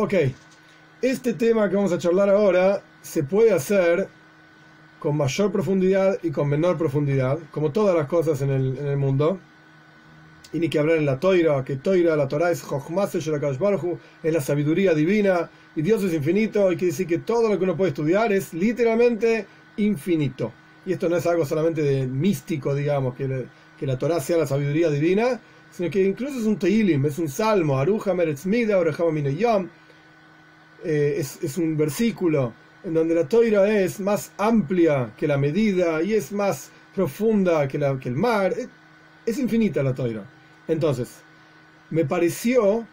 Ok, este tema que vamos a charlar ahora se puede hacer con mayor profundidad y con menor profundidad, como todas las cosas en el, en el mundo. Y ni que hablar en la Toira, que Toira, la Torah es es la sabiduría divina, y Dios es infinito, y quiere decir que todo lo que uno puede estudiar es literalmente infinito. Y esto no es algo solamente de místico, digamos, que, que la Torah sea la sabiduría divina, sino que incluso es un Teilim, es un salmo, Aruja Meretzmida, Orejama Mineyam, eh, es, es un versículo en donde la toira es más amplia que la medida y es más profunda que, la, que el mar. Es, infinita la toira. Entonces, me pareció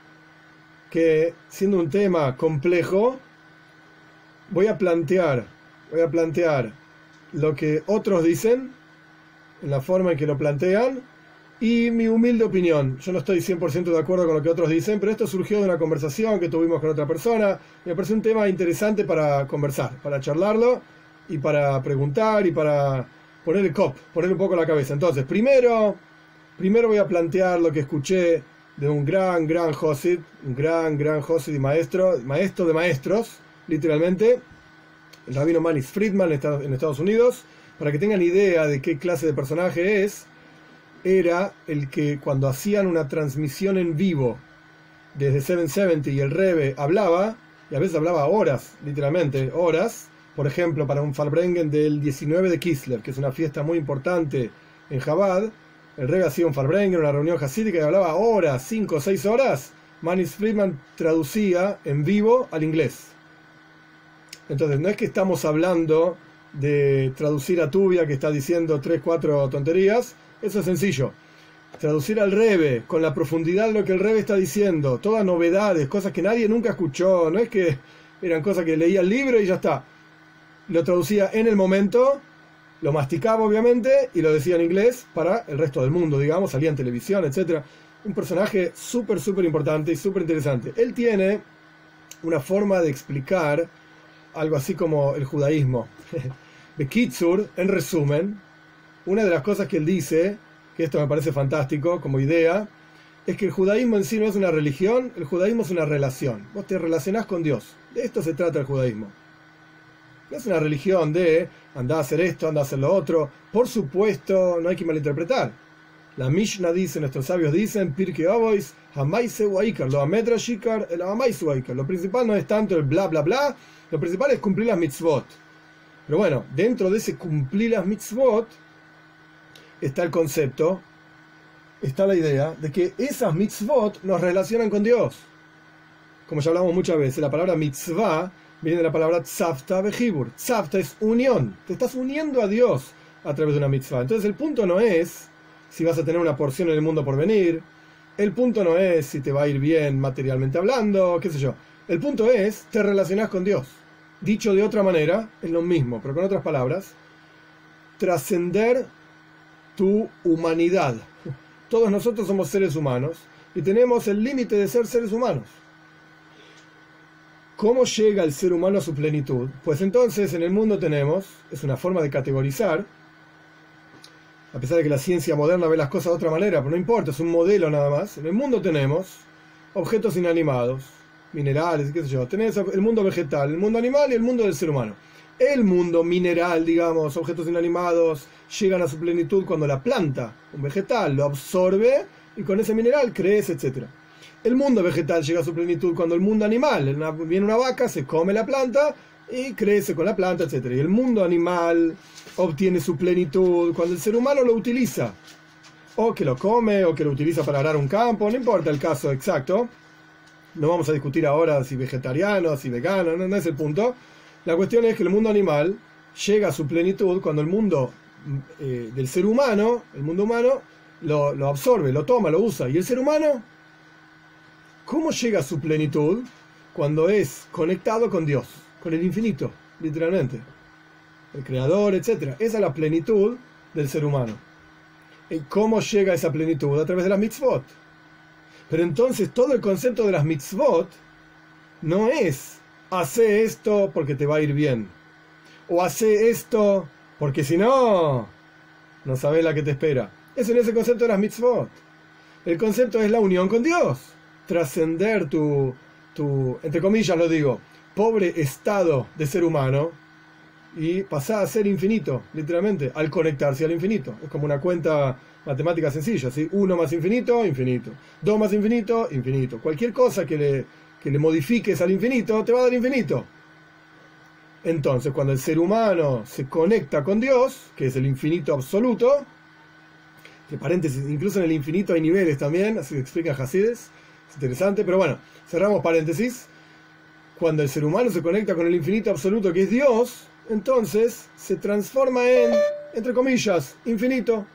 que siendo un tema complejo, voy a plantear, voy a plantear lo que otros dicen, en la forma en que lo plantean, y mi humilde opinión, yo no estoy 100% de acuerdo con lo que otros dicen, pero esto surgió de una conversación que tuvimos con otra persona. Me parece un tema interesante para conversar, para charlarlo y para preguntar y para poner el cop, poner un poco la cabeza. Entonces, primero, primero voy a plantear lo que escuché de un gran, gran Josid, un gran, gran Josid y maestro, maestro de maestros, literalmente, el rabino Manis Friedman en Estados Unidos, para que tengan idea de qué clase de personaje es era el que cuando hacían una transmisión en vivo desde 770 y el Rebe hablaba, y a veces hablaba horas, literalmente, horas, por ejemplo, para un Farbrengen del 19 de Kislev, que es una fiesta muy importante en Jabad, el Rebe hacía un Farbrengen, una reunión hasídica y hablaba horas, 5 o 6 horas, Manis Friedman traducía en vivo al inglés. Entonces, no es que estamos hablando de traducir a Tubia que está diciendo 3, 4 tonterías, eso es sencillo. Traducir al Rebe con la profundidad de lo que el Rebe está diciendo, todas novedades, cosas que nadie nunca escuchó, no es que eran cosas que leía el libro y ya está. Lo traducía en el momento, lo masticaba obviamente y lo decía en inglés para el resto del mundo, digamos, salía en televisión, etc. Un personaje súper, súper importante y súper interesante. Él tiene una forma de explicar algo así como el judaísmo. Bekitsur, en resumen, una de las cosas que él dice, que esto me parece fantástico como idea, es que el judaísmo en sí no es una religión, el judaísmo es una relación. Vos te relacionás con Dios. De esto se trata el judaísmo. No es una religión de andar a hacer esto, andar a hacer lo otro. Por supuesto, no hay que malinterpretar. La Mishnah dice, nuestros sabios dicen, Pirke Avois, Hamaise Waikar, lo Amedra Shikar, el Hamaise Waikar. Lo principal no es tanto el bla bla bla, lo principal es cumplir las mitzvot. Pero bueno, dentro de ese cumplir las mitzvot, está el concepto, está la idea de que esas mitzvot nos relacionan con Dios. Como ya hablamos muchas veces, la palabra mitzvah viene de la palabra tzavta vejibur. Tzavta es unión, te estás uniendo a Dios a través de una mitzvah. Entonces el punto no es si vas a tener una porción en el mundo por venir, el punto no es si te va a ir bien materialmente hablando, qué sé yo. El punto es, te relacionas con Dios. Dicho de otra manera, es lo mismo, pero con otras palabras, trascender tu humanidad. Todos nosotros somos seres humanos y tenemos el límite de ser seres humanos. ¿Cómo llega el ser humano a su plenitud? Pues entonces en el mundo tenemos, es una forma de categorizar, a pesar de que la ciencia moderna ve las cosas de otra manera, pero no importa, es un modelo nada más. En el mundo tenemos objetos inanimados, minerales, qué sé yo. Tenés el mundo vegetal, el mundo animal y el mundo del ser humano. El mundo mineral, digamos, objetos inanimados, llegan a su plenitud cuando la planta, un vegetal, lo absorbe y con ese mineral crece, etc. El mundo vegetal llega a su plenitud cuando el mundo animal, viene una vaca, se come la planta y crece con la planta, etc. Y el mundo animal obtiene su plenitud cuando el ser humano lo utiliza. O que lo come, o que lo utiliza para arar un campo, no importa el caso exacto. No vamos a discutir ahora si vegetariano, si vegano, no es el punto la cuestión es que el mundo animal llega a su plenitud cuando el mundo eh, del ser humano, el mundo humano, lo, absorbe, lo toma, lo usa. ¿Y el ser humano? ¿Cómo llega a su plenitud? Cuando es conectado con Dios, con el infinito, literalmente. El creador, etc. Esa es la plenitud del ser humano. ¿Y cómo llega a esa plenitud? A través de las mitzvot. Pero entonces todo el concepto de las mitzvot no es hace esto porque te va a ir bien. O hace esto porque si no, no sabes la que te espera. Eso no es concepto de las mitzvot. El concepto es la unión con Dios. Trascender tu, tu, entre comillas lo digo, pobre estado de ser humano y pasás a ser infinito, literalmente, al conectarse al infinito. Es como una cuenta matemática sencilla, ¿sí? 1 más infinito, infinito. 2 más infinito, infinito. Cualquier cosa que le, que le modifiques al infinito te va a dar infinito. Entonces, cuando el ser humano se conecta con Dios, que es el infinito absoluto, que paréntesis, incluso en el infinito hay niveles también, así que explica Hasides, es interesante, pero bueno, cerramos paréntesis. Cuando el ser humano se conecta con el infinito absoluto que es Dios, entonces se transforma en, entre comillas, infinito.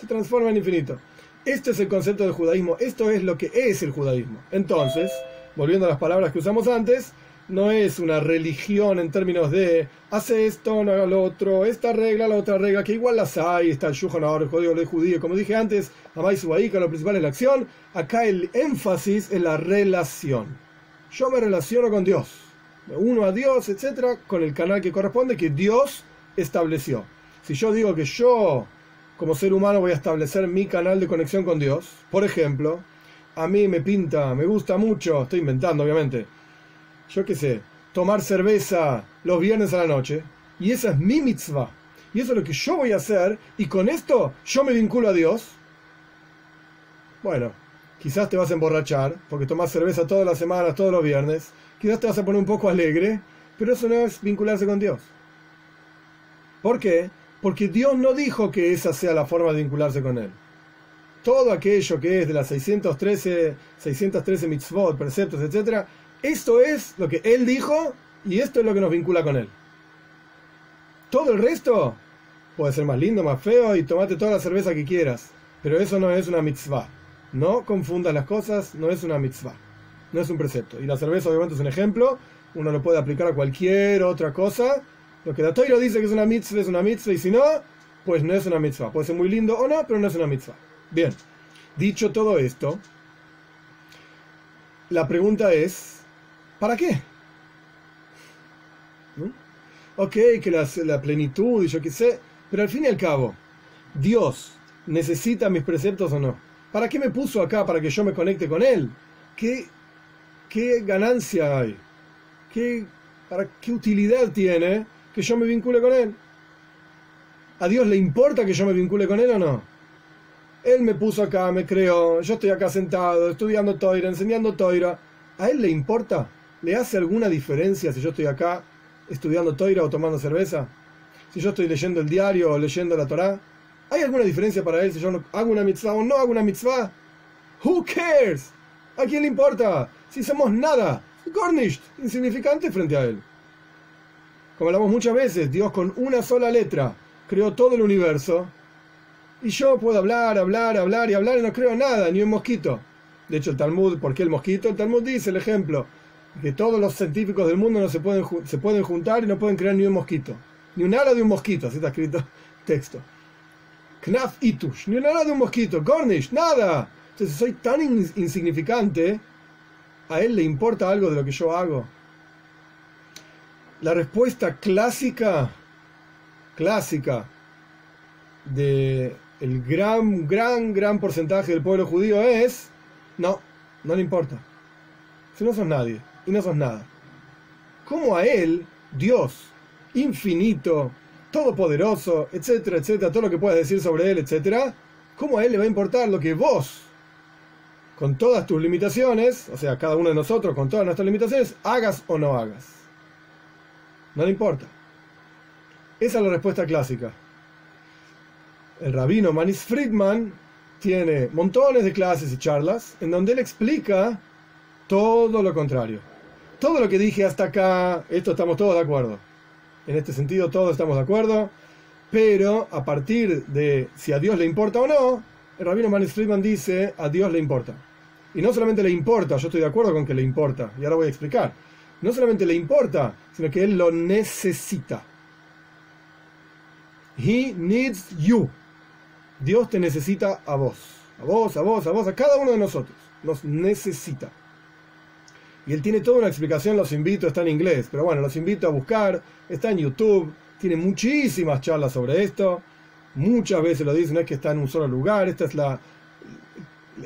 Se transforma en infinito. Este es el concepto del judaísmo, esto es lo que es el judaísmo. Entonces, volviendo a las palabras que usamos antes, no es una religión en términos de hace esto, no haga lo otro, esta regla, la otra regla, que igual las hay, está el Shuhan el código de judío, como dije antes, Amai que lo principal es la acción, acá el énfasis es la relación. Yo me relaciono con Dios, me uno a Dios, etcétera, con el canal que corresponde que Dios estableció. Si yo digo que yo, como ser humano, voy a establecer mi canal de conexión con Dios, por ejemplo, a mí me pinta, me gusta mucho, estoy inventando obviamente, yo qué sé, tomar cerveza los viernes a la noche, y esa es mi mitzvah, y eso es lo que yo voy a hacer, y con esto yo me vinculo a Dios, bueno, quizás te vas a emborrachar, porque tomas cerveza todas las semanas, todos los viernes, quizás te vas a poner un poco alegre, pero eso no es vincularse con Dios. ¿Por qué? Porque Dios no dijo que esa sea la forma de vincularse con Él. Todo aquello que es de las 613, 613 mitzvot, preceptos, etc., esto es lo que él dijo y esto es lo que nos vincula con él. Todo el resto puede ser más lindo, más feo y tomate toda la cerveza que quieras, pero eso no es una mitzvah. No confundas las cosas, no es una mitzvah, no es un precepto. Y la cerveza obviamente es un ejemplo, uno lo puede aplicar a cualquier otra cosa. Lo que la Toiro dice que es una mitzvah es una mitzvah y si no, pues no es una mitzvah. Puede ser muy lindo o no, pero no es una mitzvah. Bien, dicho todo esto, la pregunta es, ¿Para qué? Ok, que la, plenitud y yo qué sé, pero al fin y al cabo, Dios necesita mis preceptos o no. ¿Para qué me puso acá? Para que yo me conecte con Él. ¿Qué, qué ganancia hay? ¿Qué, para, ¿Qué utilidad tiene que yo me vincule con Él? ¿A Dios le importa que yo me vincule con Él o no? Él me puso acá, me creó, yo estoy acá sentado, estudiando Toira, enseñando Toira. ¿A Él le importa? ¿Le hace alguna diferencia si yo estoy acá estudiando toira o tomando cerveza? Si yo estoy leyendo el diario o leyendo la Torá? ¿Hay alguna diferencia para él si yo hago una mitzvah o no hago una mitzvah? Who cares? ¿A quién le importa? Si somos nada, garnished, insignificante frente a él. Como hablamos muchas veces, Dios con una sola letra creó todo el universo. Y yo puedo hablar, hablar, hablar y hablar y no creo nada, ni un mosquito. De hecho, el Talmud, ¿por qué el mosquito? El Talmud dice el ejemplo que todos los científicos del mundo no se pueden, se pueden juntar y no pueden crear ni un mosquito. Ni un ala de un mosquito, así está escrito texto. Knaf itush, ni un ala de un mosquito. Gornish, nada. Entonces soy tan insignificante, ¿a él le importa algo de lo que yo hago? La respuesta clásica, clásica, de el gran, gran, gran porcentaje del pueblo judío es, no, no le importa. Si no son nadie y no sos nada. ¿Cómo a Él, Dios, infinito, todopoderoso, etcétera, etcétera, todo lo que puedas decir sobre Él, etcétera, cómo a Él le va a importar lo que vos, con todas tus limitaciones, o sea, cada uno de nosotros con todas nuestras limitaciones, hagas o no hagas? No le importa. Esa es la respuesta clásica. El rabino Manis Friedman tiene montones de clases y charlas en donde él explica todo lo contrario. Todo lo que dije hasta acá, esto estamos todos de acuerdo. En este sentido, todos estamos de acuerdo. Pero a partir de si a Dios le importa o no, el rabino Manis Friedman dice, a Dios le importa. Y no solamente le importa, yo estoy de acuerdo con que le importa, y ahora voy a explicar. No solamente le importa, sino que él lo necesita. He needs you. Dios te necesita a vos. A vos, a vos, a vos, a cada uno de nosotros. Nos necesita. Y él tiene toda una explicación, los invito, está en inglés, pero bueno, los invito a buscar, está en YouTube, tiene muchísimas charlas sobre esto, muchas veces lo dice, no es que está en un solo lugar, esta es la...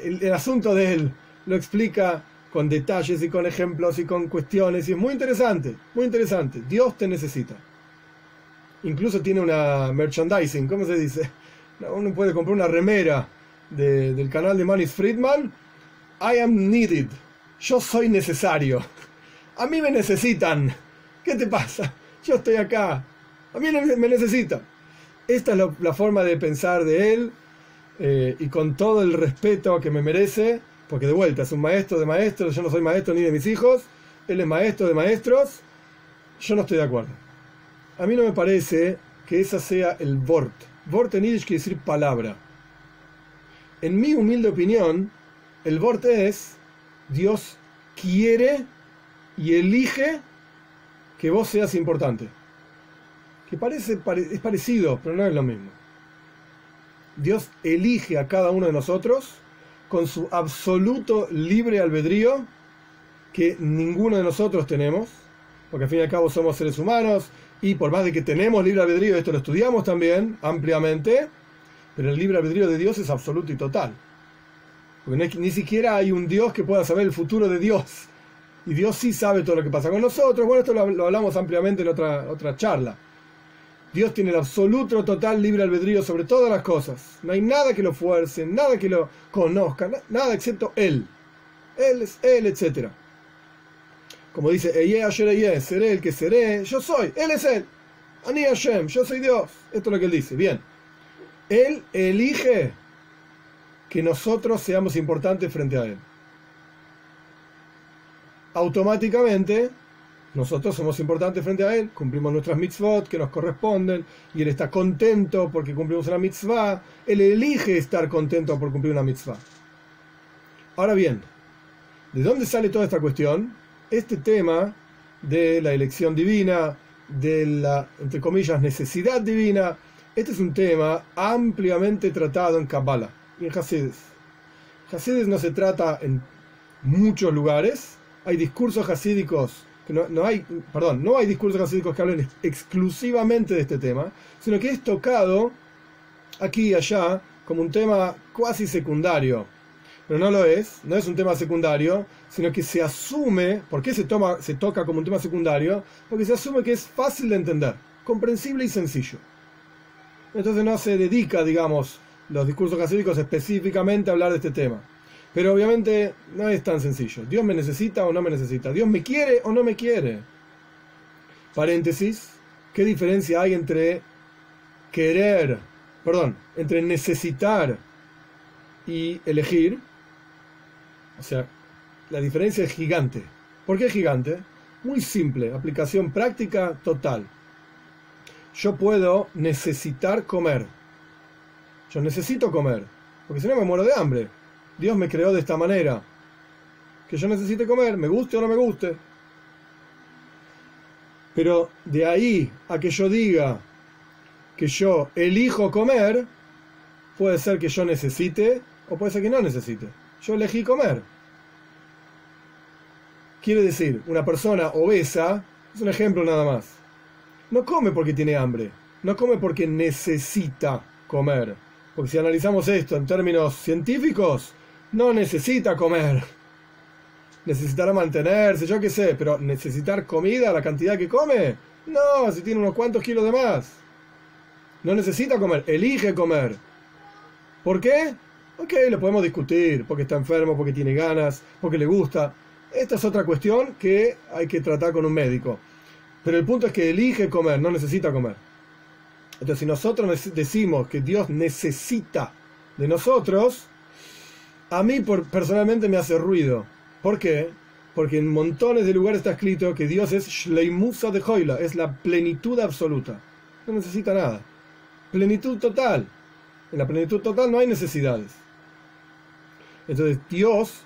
El, asunto de él lo explica con detalles y con ejemplos y con cuestiones, y es muy interesante, muy interesante. Dios te necesita. Incluso tiene una merchandising, ¿cómo se dice? Uno puede comprar una remera del canal de Manis Friedman. I am needed. Yo soy necesario. A mí me necesitan. ¿Qué te pasa? Yo estoy acá. A mí me necesitan. Esta es la, forma de pensar de él eh, y con todo el respeto que me merece, porque de vuelta es un maestro de maestros, yo no soy maestro ni de mis hijos, él es maestro de maestros, yo no estoy de acuerdo. A mí no me parece que esa sea el Wort. Wort en Yiddish quiere decir palabra. En mi humilde opinión, el Wort es Dios quiere y elige que vos seas importante. Que parece, es parecido, pero no es lo mismo. Dios elige a cada uno de nosotros con su absoluto libre albedrío que ninguno de nosotros tenemos, porque al fin y al cabo somos seres humanos y por más de que tenemos libre albedrío, esto lo estudiamos también ampliamente, pero el libre albedrío de Dios es absoluto y total. Porque ni siquiera hay un Dios que pueda saber el futuro de Dios. Y Dios sí sabe todo lo que pasa con nosotros. Bueno, esto lo, hablamos ampliamente en otra, otra charla. Dios tiene el absoluto, total libre albedrío sobre todas las cosas. No hay nada que lo fuerce, nada que lo conozca, nada excepto Él. Él es Él, etc. Como dice, Eye seré el que seré, yo soy, Él es Él. Ani Hashem, yo soy Dios. Esto es lo que Él dice. Bien. Él elige que nosotros seamos importantes frente a Él. Automáticamente nosotros somos importantes frente a Él, cumplimos nuestras mitzvot que nos corresponden, y Él está contento porque cumplimos una mitzvah, Él elige estar contento por cumplir una mitzvah. Ahora bien, ¿de dónde sale toda esta cuestión? Este tema de la elección divina, de la, entre comillas, necesidad divina, este es un tema ampliamente tratado en Kabbalah y en Hasidus. Hasidus no se trata en muchos lugares, hay discursos hasídicos no, hay, perdón, no hay discursos hasídicos que hablen exclusivamente de este tema, sino que es tocado aquí y allá como un tema cuasi secundario. Pero no lo es, no es un tema secundario, sino que se asume, ¿por qué se, toma, se toca como un tema secundario? Porque se asume que es fácil de entender, comprensible y sencillo. Entonces no se dedica, digamos, los discursos hasídicos específicamente a hablar de este tema. Pero obviamente no es tan sencillo. ¿Dios me necesita o no me necesita? ¿Dios me quiere o no me quiere? Paréntesis, ¿qué diferencia hay entre querer, perdón, entre necesitar y elegir? O sea, la diferencia es gigante. ¿Por qué gigante? Muy simple, aplicación práctica total. Yo puedo necesitar comer. Yo necesito comer, porque si no me muero de hambre. Dios me creó de esta manera. Que yo necesite comer, me guste o no me guste. Pero de ahí a que yo diga que yo elijo comer, puede ser que yo necesite o puede ser que no necesite. Yo elegí comer. Quiere decir, una persona obesa, es un ejemplo nada más, no come porque tiene hambre, no come porque necesita comer. Porque si analizamos esto en términos científicos, no necesita comer. Necesitará mantenerse, yo qué sé, pero necesitar comida, la cantidad que come, no, si tiene unos cuantos kilos de más. No necesita comer, elige comer. ¿Por qué? Ok, lo podemos discutir, porque está enfermo, porque tiene ganas, porque le gusta. Esta es otra cuestión que hay que tratar con un médico. Pero el punto es que elige comer, no necesita comer. Entonces, si nosotros decimos que Dios necesita de nosotros, a mí personalmente me hace ruido. ¿Por qué? Porque en montones de lugares está escrito que Dios es Shleimusa de Hoila, es la plenitud absoluta. No necesita nada. Plenitud total. En la plenitud total no hay necesidades. Entonces Dios,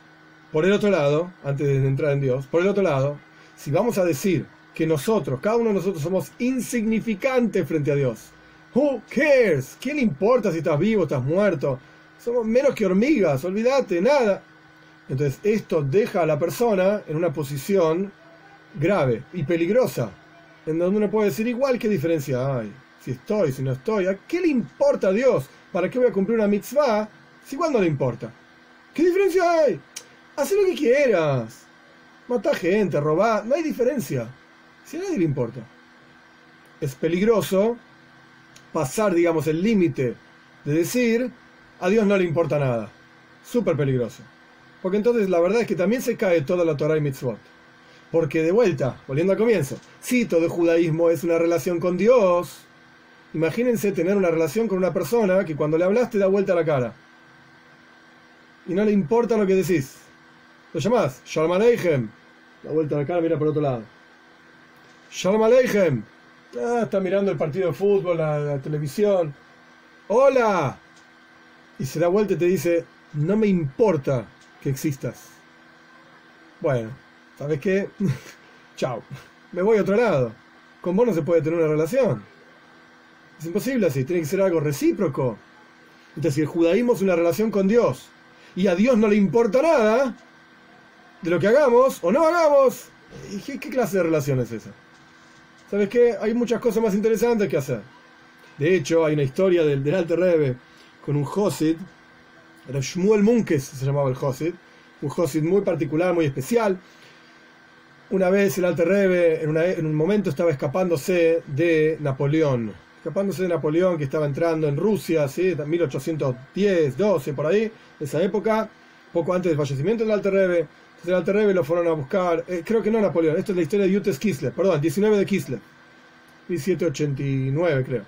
por el otro lado, antes de entrar en Dios, por el otro lado, si vamos a decir que nosotros, cada uno de nosotros somos insignificantes frente a Dios, who cares? ¿Qué le importa si estás vivo, estás muerto? Somos menos que hormigas, olvídate, nada. Entonces esto deja a la persona en una posición grave y peligrosa, en donde uno puede decir igual qué diferencia hay, si estoy, si no estoy, ¿a qué le importa a Dios? ¿Para qué voy a cumplir una mitzvah si no le importa? ¿Qué diferencia hay? haz lo que quieras. Mata gente, robá, no hay diferencia. Si a nadie le importa. Es peligroso pasar, digamos, el límite de decir a Dios no le importa nada. Súper peligroso. Porque entonces la verdad es que también se cae toda la Torah y Mitzvot. Porque de vuelta, volviendo al comienzo, si todo el judaísmo es una relación con Dios, imagínense tener una relación con una persona que cuando le hablas te da vuelta la cara. Y no le importa lo que decís. Lo llamás, Shalom Aleichem. Da vuelta la cara, mira por otro lado. Shalom Aleichem. Ah, está mirando el partido de fútbol, la, la televisión. ¡Hola! Y se da vuelta y te dice, no me importa que existas. Bueno, ¿sabes qué? Chao. Me voy a otro lado. Con vos no se puede tener una relación. Es imposible así, tiene que ser algo recíproco. Entonces, si el judaísmo es una relación con Dios y a Dios no le importa nada de lo que hagamos o no hagamos, ¿qué, qué clase de relación es esa? ¿Sabes qué? Hay muchas cosas más interesantes que hacer. De hecho, hay una historia del, del Alter Rebbe con un Josid, era Shmuel Munkes se llamaba el Josid, un Josid muy particular, muy especial. Una vez el Alter Rebbe en, en un momento estaba escapándose de Napoleón, escapándose de Napoleón que estaba entrando en Rusia, ¿sí? 1810, 12, por ahí, esa época, poco antes del fallecimiento del Alter Rebbe. El Rebbe lo fueron a buscar, eh, creo que no Napoleón, esto es la historia de Yutes Kislev, perdón, 19 de Kislev, 1789 creo,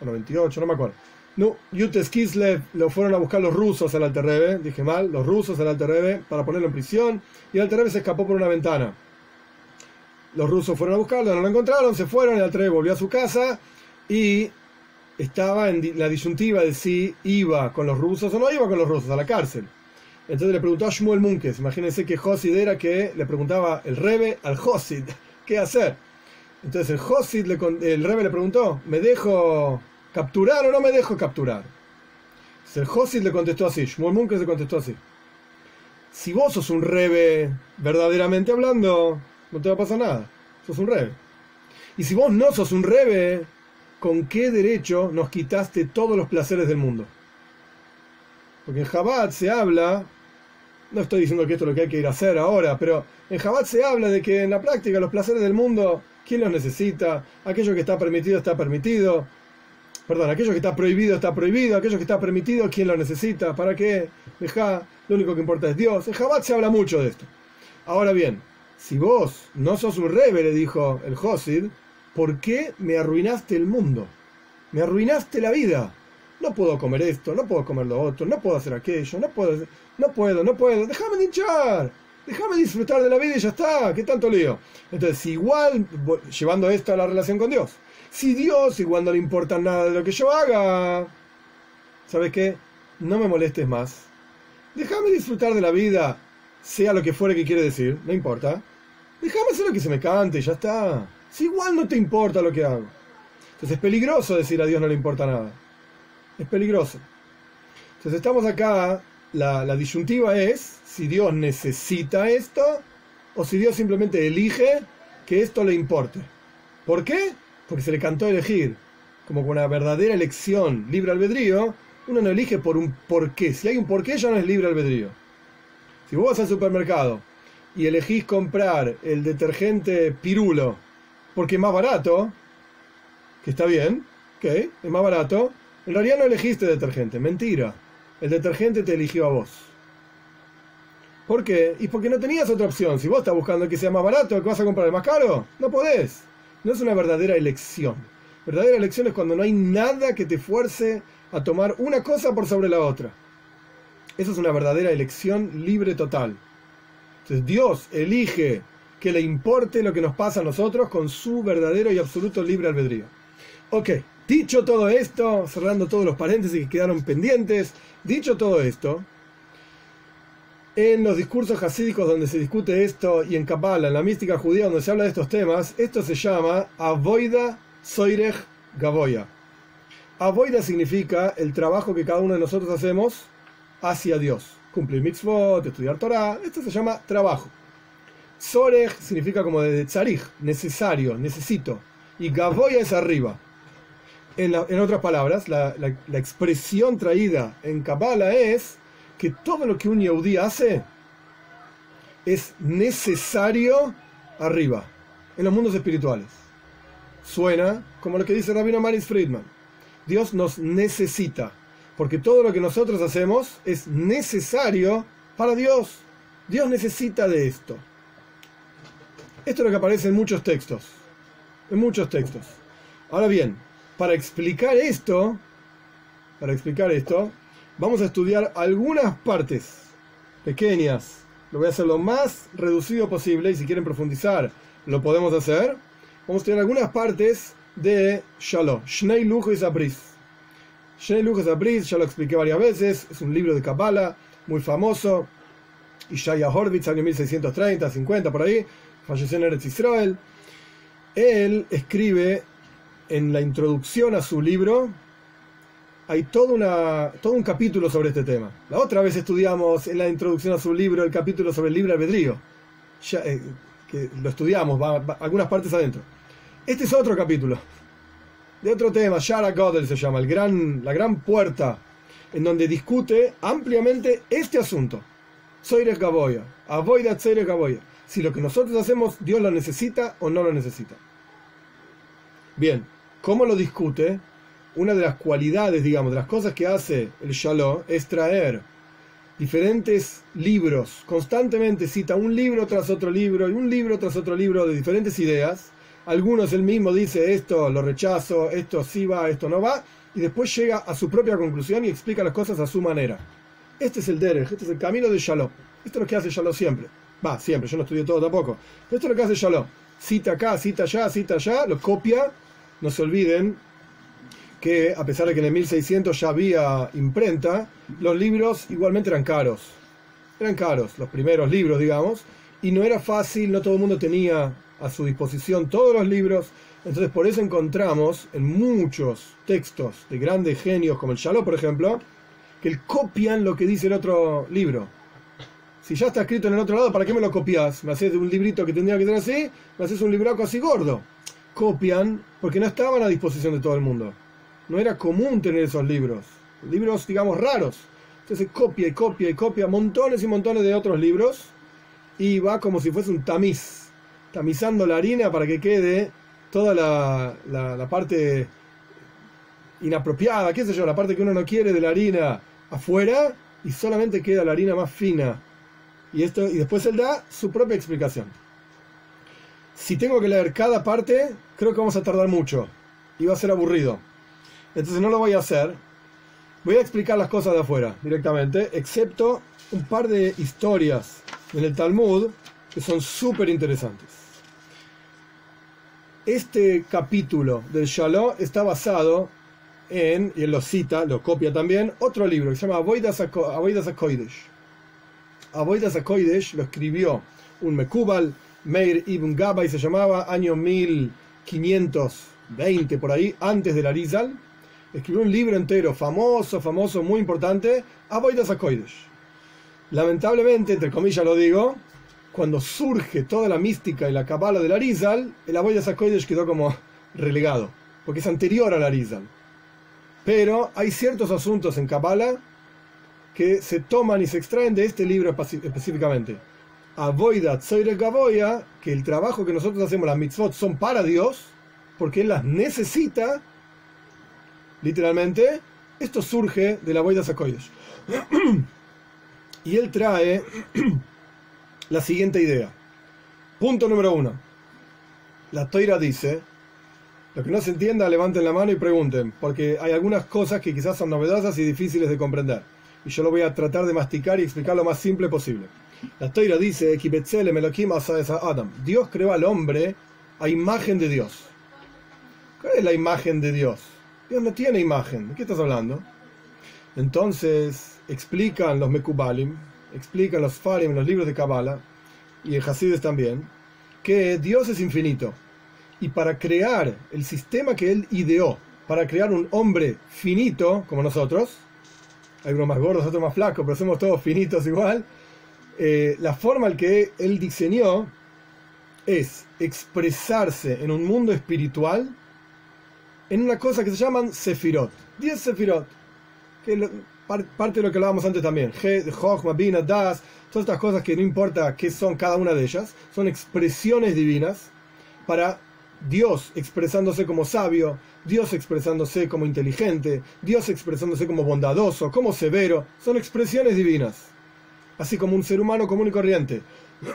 o 98, no me acuerdo. No, Yutes Kislev lo fueron a buscar los rusos al Alter Rebbe, dije mal, los rusos al Alter Rebbe para ponerlo en prisión, y el Alter Rebbe se escapó por una ventana. Los rusos fueron a buscarlo, no lo encontraron, se fueron, el Alter Rebbe volvió a su casa y estaba en la disyuntiva de si iba con los rusos o no iba con los rusos a la cárcel. Entonces le preguntó a Shmuel Munkes, imagínense que Josid era que le preguntaba el Rebe al Josid, ¿qué hacer? Entonces el Josid, el Rebe le preguntó, ¿me dejo capturar o no me dejo capturar? Entonces el Josid le contestó así, Shmuel Munkes le contestó así, si vos sos un Rebe verdaderamente hablando, no te va a pasar nada, sos un Rebe. Y si vos no sos un Rebe, ¿con qué derecho nos quitaste todos los placeres del mundo? Porque en Jabat se habla, no estoy diciendo que esto es lo que hay que ir a hacer ahora, pero en Jabat se habla de que en la práctica los placeres del mundo, ¿quién los necesita? Aquello que está permitido está permitido. Perdón, aquello que está prohibido está prohibido, aquello que está permitido, ¿quién lo necesita? ¿Para qué? Deja, lo único que importa es Dios. En Jabat se habla mucho de esto. Ahora bien, si vos no sos un rebe, le dijo el Josid, ¿por qué me arruinaste el mundo? Me arruinaste la vida. No puedo comer esto, no puedo comer lo otro, no puedo hacer aquello, no puedo, no puedo, no puedo. Déjame hinchar, déjame disfrutar de la vida y ya está. ¿Qué tanto lío? Entonces, igual, llevando esto a la relación con Dios, si Dios igual no le importa nada de lo que yo haga, ¿sabes qué? No me molestes más. Déjame disfrutar de la vida, sea lo que fuere que quiere decir, no importa. Déjame hacer lo que se me cante ya está. Si igual no te importa lo que hago. Entonces es peligroso decir a Dios no le importa nada. Es peligroso. Entonces estamos acá, la, disyuntiva es si Dios necesita esto o si Dios simplemente elige que esto le importe. ¿Por qué? Porque se le cantó elegir. Como con una verdadera elección, libre albedrío, uno no elige por un porqué. Si hay un porqué ya no es libre albedrío. Si vos vas al supermercado y elegís comprar el detergente pirulo porque es más barato, que está bien, ok, es más barato, en realidad no elegiste detergente, mentira. El detergente te eligió a vos. ¿Por qué? Y porque no tenías otra opción. Si vos estás buscando que sea más barato, que vas a comprar el más caro, no podés. No es una verdadera elección. Verdadera elección es cuando no hay nada que te fuerce a tomar una cosa por sobre la otra. Eso es una verdadera elección libre total. Entonces Dios elige que le importe lo que nos pasa a nosotros con su verdadero y absoluto libre albedrío. Ok, dicho todo esto, cerrando todos los paréntesis que quedaron pendientes, dicho todo esto, en los discursos hasídicos donde se discute esto y en Kabbalah, en la mística judía donde se habla de estos temas, esto se llama Avoida Soirech Gavoya. Avoida significa el trabajo que cada uno de nosotros hacemos hacia Dios. Cumplir mitzvot, estudiar Torah, esto se llama trabajo. Sorej significa como de tzarij, necesario, necesito. Y Gavoya es arriba. En, otras palabras, la, la, la, expresión traída en Kabbalah es que todo lo que un Yehudi hace, es necesario arriba, en los mundos espirituales. Suena como lo que dice Rabino Maris Friedman. Dios nos necesita, porque todo lo que nosotros hacemos es necesario para Dios. Dios necesita de esto. Esto es lo que aparece en muchos textos. En muchos textos. Ahora bien, para explicar esto, para explicar esto, vamos a estudiar algunas partes pequeñas. Lo voy a hacer lo más reducido posible y si quieren profundizar lo podemos hacer. Vamos a estudiar algunas partes de Shalom, Shnei Lujo y Zabris. Shnei Lujo y Zabris, ya lo expliqué varias veces, es un libro de Kabbalah muy famoso. Ishaya Horvitz, año 1630, 50, por ahí, falleció en Eretz Israel. Él escribe en la introducción a su libro, hay todo, una, todo un capítulo sobre este tema. La otra vez estudiamos en la introducción a su libro el capítulo sobre el libre albedrío, ya, eh, que lo estudiamos, va, algunas partes adentro. Este es otro capítulo, de otro tema, Shara Godel se llama, el gran, la gran puerta, en donde discute ampliamente este asunto. Soires Gaboya, Avoida Soires Gaboya. Si lo que nosotros hacemos, Dios lo necesita o no lo necesita. Bien, ¿cómo lo discute? una de las cualidades, digamos, de las cosas que hace el Shalom es traer diferentes libros, constantemente cita un libro tras otro libro y un libro tras otro libro de diferentes ideas. Algunos él mismo dice esto lo rechazo, esto sí va, esto no va, y después llega a su propia conclusión y explica las cosas a su manera. Este es el Derech, este es el camino de Shalom. Esto es lo que hace Shalom siempre. Va, siempre, yo no estudié todo tampoco. Pero esto es lo que hace Shalom. Cita acá, cita allá, cita allá, lo copia. No se olviden que a pesar de que en el 1600 ya había imprenta, los libros igualmente eran caros. Eran caros, los primeros libros, digamos, y no era fácil, no todo el mundo tenía a su disposición todos los libros, entonces por eso encontramos en muchos textos de grandes genios como el Shalom, por ejemplo, que copian lo que dice el otro libro. Si ya está escrito en el otro lado, ¿para qué me lo copias? ¿Me haces un librito que tendría que tener así? ¿Me haces un libraco así gordo? Copian porque no estaban a disposición de todo el mundo no era común tener esos libros, libros digamos raros. Entonces copia y copia y copia montones y montones de otros libros y va como si fuese un tamiz, tamizando la harina para que quede toda la, la, parte inapropiada, qué sé yo, la parte que uno no quiere de la harina afuera y solamente queda la harina más fina. Y, esto, y después él da su propia explicación. Si tengo que leer cada parte, creo que vamos a tardar mucho y va a ser aburrido. Entonces no lo voy a hacer. Voy a explicar las cosas de afuera directamente, excepto un par de historias en el Talmud que son súper interesantes. Este capítulo del Shalom está basado en, y él lo cita, lo copia también, otro libro que se llama Avoidas HaKoidesh. Avoidas HaKoidesh lo escribió un Mekubal, Meir Ibn Gabay se llamaba, año 1520 por ahí, antes del Arizal escribió un libro entero, famoso, famoso, muy importante, Avoidas Akoidesh. Lamentablemente, entre comillas lo digo, cuando surge toda la mística y la cabala del Arizal, el Avoidas Akoidesh quedó como relegado, porque es anterior al Arizal. Pero hay ciertos asuntos en Kabbalah que se toman y se extraen de este libro específicamente. Avoida Gavoya, que el trabajo que nosotros hacemos, las mitzvot, son para Dios, porque Él las necesita literalmente, esto surge de la Boida Sakoides. y él trae la siguiente idea. Punto número uno. La toira dice, lo que no se entienda, levanten la mano y pregunten, porque hay algunas cosas que quizás son novedosas y difíciles de comprender. Y yo lo voy a tratar de masticar y explicar lo más simple posible. La toira dice, Adam. Dios creó al hombre a imagen de Dios. ¿Cuál es la imagen de Dios? Dios no tiene imagen. ¿De qué estás hablando? Entonces, explican los Mekubalim, explican los Farim, los libros de Kabbalah, y el Hasides también, que Dios es infinito. Y para crear el sistema que Él ideó, para crear un hombre finito como nosotros, hay unos más gordos, otros más flacos, pero somos todos finitos igual, eh, la forma en que Él diseñó es expresarse en un mundo espiritual en una cosa que se llaman Sefirot. 10 Sefirot. Que parte de lo que hablábamos antes también, Bina, Das, todas estas cosas que no importa qué son cada una de ellas, son expresiones divinas para Dios expresándose como sabio, Dios expresándose como inteligente, Dios expresándose como bondadoso, como severo, son expresiones divinas. Así como un ser humano común y corriente.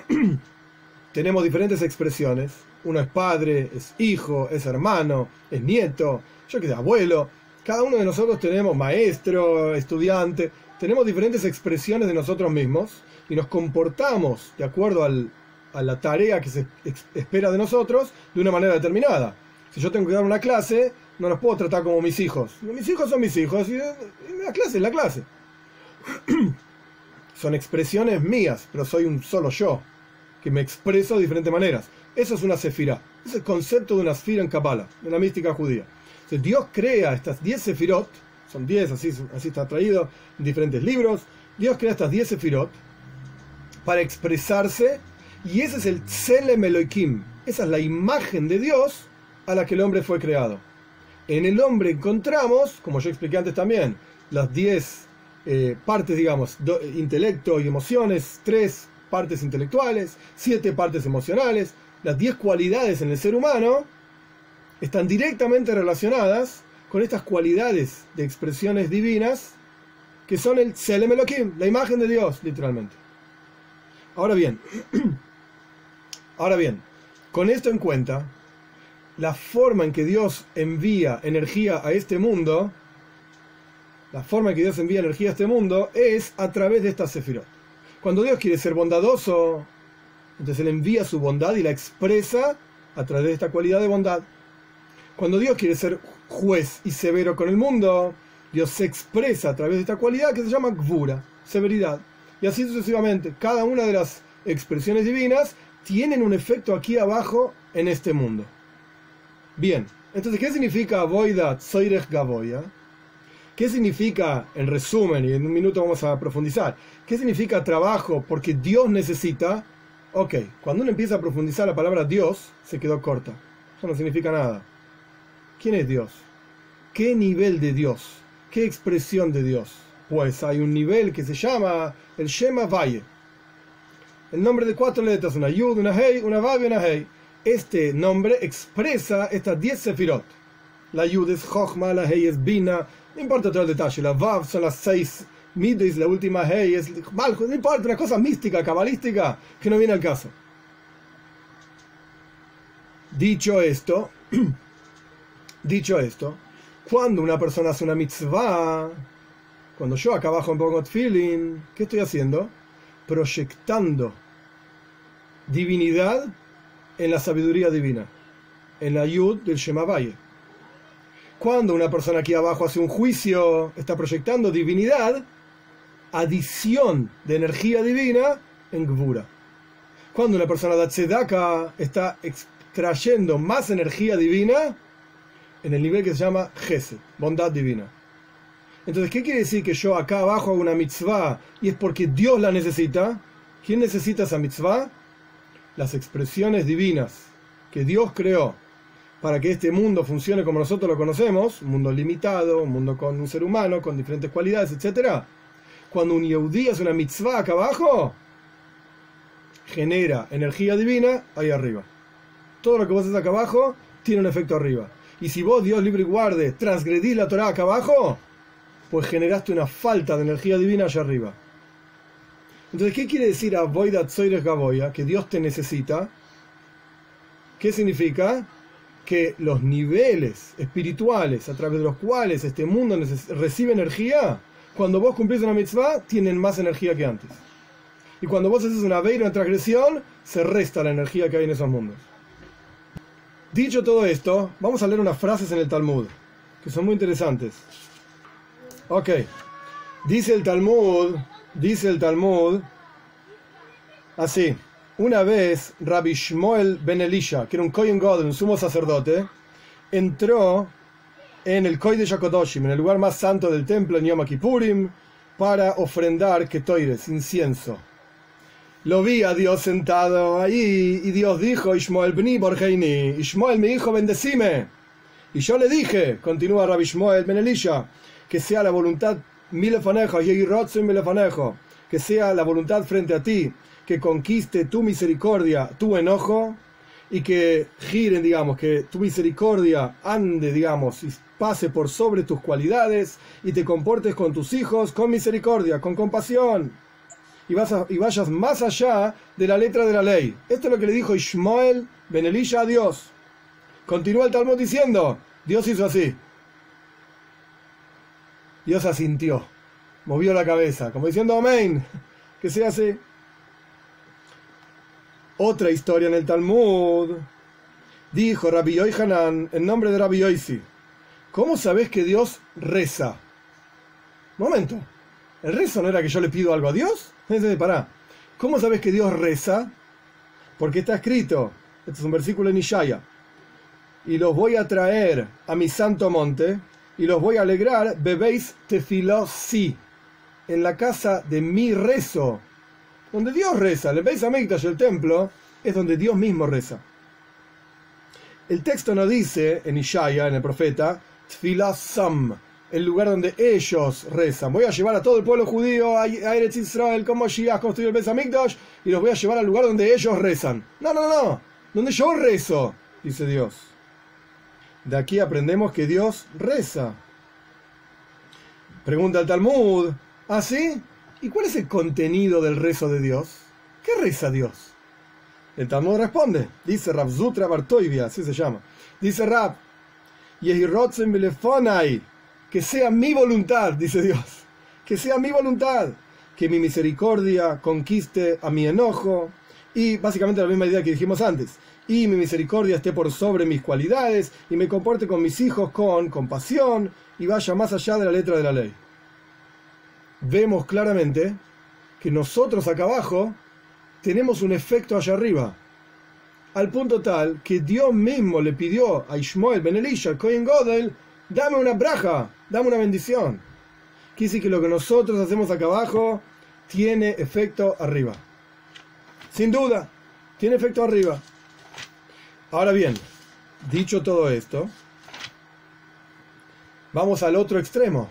Tenemos diferentes expresiones. Uno es padre, es hijo, es hermano, es nieto, yo que abuelo. Cada uno de nosotros tenemos maestro, estudiante, tenemos diferentes expresiones de nosotros mismos y nos comportamos de acuerdo a la tarea que se espera de nosotros de una manera determinada. Si yo tengo que dar una clase, no los puedo tratar como mis hijos. Mis hijos son mis hijos y la clase es la clase. son expresiones mías, pero soy un solo yo, que me expreso de diferentes maneras. Eso es una sefirá. Es el concepto de una sefira en Kabbalah, en la mística judía. Dios crea estas 10 sefirot, son 10, así, así está traído en diferentes libros. Dios crea estas 10 sefirot para expresarse, y ese es el Tselem Elohim. Esa es la imagen de Dios a la que el hombre fue creado. En el hombre encontramos, como yo expliqué antes también, las 10 eh, partes, digamos, intelecto y emociones, tres partes intelectuales, siete partes emocionales, las 10 cualidades en el ser humano están directamente relacionadas con estas cualidades de expresiones divinas que son el Selem Elohim, la imagen de Dios, literalmente. Ahora bien, ahora bien, con esto en cuenta, la forma en que Dios envía energía a este mundo, la forma en que Dios envía energía a este mundo es a través de esta sefirot. Cuando Dios quiere ser bondadoso, entonces Él envía su bondad y la expresa a través de esta cualidad de bondad. Cuando Dios quiere ser juez y severo con el mundo, Dios se expresa a través de esta cualidad que se llama gvura, severidad. Y así sucesivamente. Cada una de las expresiones divinas tienen un efecto aquí abajo en este mundo. Bien, entonces, ¿qué significa Voida Tzoirech Gavoya? ¿Qué significa, en resumen, y en un minuto vamos a profundizar, qué significa trabajo porque Dios necesita? Ok, cuando uno empieza a profundizar la palabra Dios, se quedó corta. Eso no significa nada. ¿Quién es Dios? ¿Qué nivel de Dios? ¿Qué expresión de Dios? Pues hay un nivel que se llama el Shema Valle. El nombre de cuatro letras, una Yud, una Hei, una Vav y una Hei. Este nombre expresa estas diez sefirot. La Yud es Chochma, la Hei es Bina, no importa todo el detalle, la Vav son las seis Midis, la última Hei es Malchus, no importa, una cosa mística, cabalística, que no viene al caso. Dicho esto, Dicho esto, cuando una persona hace una mitzvah, cuando yo acá abajo en pongo feeling, ¿qué estoy haciendo? Proyectando divinidad en la sabiduría divina, en la yud del Shema Cuando una persona aquí abajo hace un juicio, está proyectando divinidad, adición de energía divina en Gvura. Cuando una persona da tzedaka, está extrayendo más energía divina en el nivel que se llama Gesed, bondad divina. Entonces, ¿qué quiere decir que yo acá abajo hago una mitzvah y es porque Dios la necesita? ¿Quién necesita esa mitzvah? Las expresiones divinas que Dios creó para que este mundo funcione como nosotros lo conocemos, un mundo limitado, un mundo con un ser humano, con diferentes cualidades, etc. Cuando un Yehudi hace una mitzvah acá abajo, genera energía divina ahí arriba. Todo lo que vos haces acá abajo tiene un efecto arriba. Y si vos, Dios libre y guarde, transgredís la Torah acá abajo, pues generaste una falta de energía divina allá arriba. Entonces, ¿qué quiere decir Avoidat Soires Gaboya? Que Dios te necesita. ¿Qué significa? Que los niveles espirituales a través de los cuales este mundo recibe energía, cuando vos cumplís una mitzvah, tienen más energía que antes. Y cuando vos haces una veira, una transgresión, se resta la energía que hay en esos mundos. Dicho todo esto, vamos a leer unas frases en el Talmud, que son muy interesantes. Ok, dice el Talmud, dice el Talmud, así, una vez Rabbi Shmuel Ben Elisha, que era un Kohen God, un sumo sacerdote, entró en el Koy de Yakodoshim, en el lugar más santo del templo en Yom Kippurim, para ofrendar ketoires, incienso. Lo vi a Dios sentado ahí y Dios dijo, Ishmael bni borgeini, Ishmael mi hijo bendecime. Y yo le dije, continúa Rabbi Ishmael ben Elisha, que sea la voluntad milefanejo, que sea la voluntad frente a ti, que conquiste tu misericordia, tu enojo, y que giren, digamos, que tu misericordia ande, digamos, y pase por sobre tus cualidades, y te comportes con tus hijos con misericordia, con compasión, y, vas y vayas más allá de la letra de la ley. Esto es lo que le dijo Ishmael Ben a Dios. Continúa el Talmud diciendo, Dios hizo así. Dios asintió, movió la cabeza, como diciendo amén, que sea así. Otra historia en el Talmud. Dijo Rabbi Yohanan en nombre de Rabbi Yoisi. ¿Cómo sabes que Dios reza? Momento. ¿El rezo no era que yo le pido algo a Dios? Pará. ¿Cómo sabes que Dios reza? Porque está escrito, este es un versículo en Ishaya, y los voy a traer a mi santo monte, y los voy a alegrar, bebéis tefilosi, en la casa de mi rezo, donde Dios reza, le veis a Mikdash, el templo, es donde Dios mismo reza. El texto no dice en Ishaya, en el profeta, tfilasam, el lugar donde ellos rezan. Voy a llevar a todo el pueblo judío a Eretz Israel como Shia construir el Besamikdash y los voy a llevar al lugar donde ellos rezan. No, no, no, donde yo rezo, dice Dios. De aquí aprendemos que Dios reza. Pregunta el Talmud, ¿ah sí? ¿Y cuál es el contenido del rezo de Dios? ¿Qué reza Dios? El Talmud responde, dice Rab Zutra Bartoivia, así se llama. Dice Rab, que sea mi voluntad, dice Dios, que sea mi voluntad, que mi misericordia conquiste a mi enojo, y básicamente la misma idea que dijimos antes, y mi misericordia esté por sobre mis cualidades, y me comporte con mis hijos con compasión, y vaya más allá de la letra de la ley. Vemos claramente que nosotros acá abajo tenemos un efecto allá arriba, al punto tal que Dios mismo le pidió a Ishmael Ben Elisha, Cohen Godel, dame una braja, dame una bendición. Quiere que lo que nosotros hacemos acá abajo tiene efecto arriba. Sin duda, tiene efecto arriba. Ahora bien, dicho todo esto, vamos al otro extremo,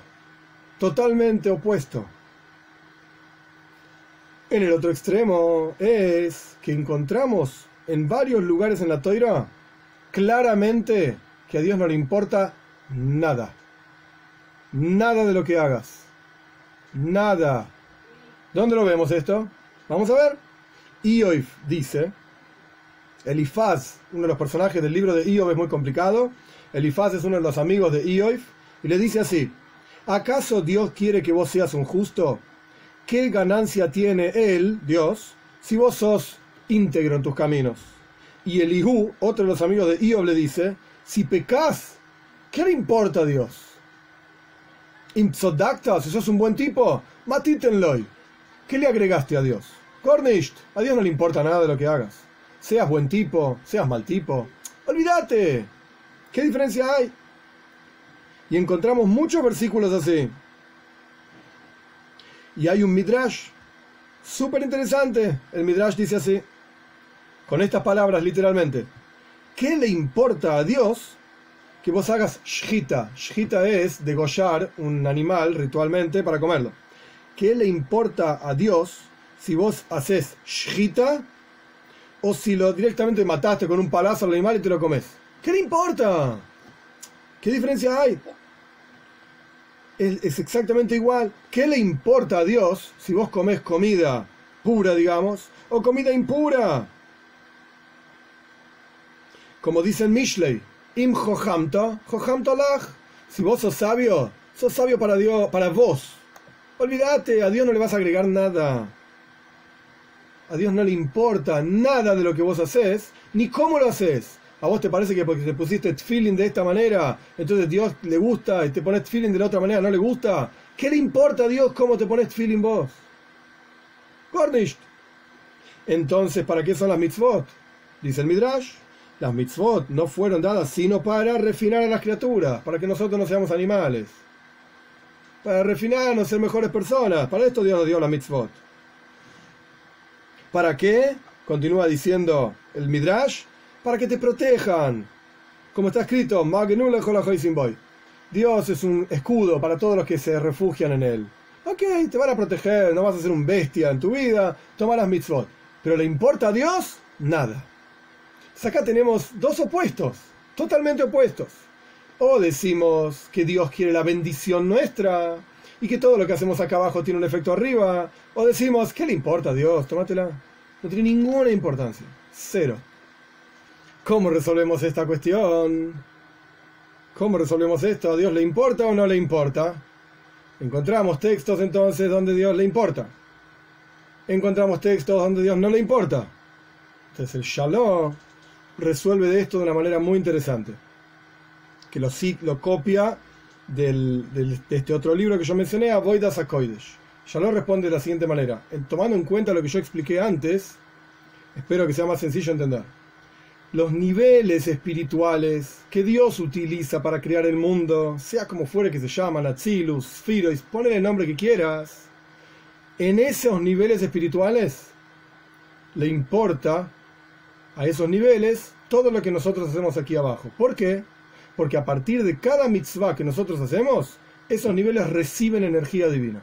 totalmente opuesto. En el otro extremo es que encontramos en varios lugares en la toira claramente que a Dios no le importa nada. Nada de lo que hagas. Nada. ¿Dónde lo vemos esto? Vamos a ver. Ioif dice, Elifaz, uno de los personajes del libro de Iob es muy complicado. Elifaz es uno de los amigos de Ioif y le dice así, ¿acaso Dios quiere que vos seas un justo? ¿Qué ganancia tiene Él, Dios, si vos sos íntegro en tus caminos? Y Elihu, otro de los amigos de Iob, le dice, si pecas, ¿qué le importa a Dios? Imtsodakta, si sos un buen tipo, matitenloy. ¿Qué le agregaste a Dios? Cornisht, a Dios no le importa nada de lo que hagas. Seas buen tipo, seas mal tipo. Olvídate. ¿Qué diferencia hay? Y encontramos muchos versículos así. Y hay un midrash súper interesante. El midrash dice así, con estas palabras literalmente. ¿Qué le importa a Dios que vos hagas shita. Shita es degollar un animal ritualmente para comerlo. ¿Qué le importa a Dios si vos haces shita o si lo directamente mataste con un palazo al animal y te lo comes? ¿Qué le importa? ¿Qué diferencia hay? Es, exactamente igual. ¿Qué le importa a Dios si vos comes comida pura, digamos, o comida impura? Como dice el Mishlei, Im Si vos sos sabio, sos sabio para Dios, para vos. Olvídate, a Dios no le vas a agregar nada. A Dios no le importa nada de lo que vos haces, ni cómo lo haces. ¿A vos te parece que porque te pusiste feeling de esta manera, entonces Dios le gusta y te pones feeling de la otra manera no le gusta? ¿Qué le importa a Dios cómo te pones feeling vos? Gornisht. Entonces, ¿para qué son las mitzvot? Dice el Midrash. Las mitzvot no fueron dadas sino para refinar a las criaturas, para que nosotros no seamos animales. Para refinarnos, ser mejores personas. Para esto Dios nos dio la mitzvot. ¿Para qué? Continúa diciendo el Midrash. Para que te protejan. Como está escrito, Dios es un escudo para todos los que se refugian en Él. Ok, te van a proteger, no vas a ser un bestia en tu vida, toma las mitzvot. Pero ¿le importa a Dios? Nada. acá tenemos dos opuestos, totalmente opuestos. O decimos que Dios quiere la bendición nuestra y que todo lo que hacemos acá abajo tiene un efecto arriba. O decimos, ¿qué le importa a Dios? Tómatela. No tiene ninguna importancia. Cero. ¿Cómo resolvemos esta cuestión? ¿Cómo resolvemos esto? ¿A Dios le importa o no le importa? Encontramos textos entonces donde Dios le importa. Encontramos textos donde Dios no le importa. Entonces el Shalom resuelve de esto de una manera muy interesante. Que lo, copia del, de este otro libro que yo mencioné, Avoidas Akoidesh. Shalom responde de la siguiente manera. tomando en cuenta lo que yo expliqué antes, espero que sea más sencillo entender los niveles espirituales que Dios utiliza para crear el mundo, sea como fuere que se llaman, Atzilus, Sphirois, ponle el nombre que quieras, en esos niveles espirituales le importa a esos niveles todo lo que nosotros hacemos aquí abajo. ¿Por qué? Porque a partir de cada mitzvah que nosotros hacemos, esos niveles reciben energía divina.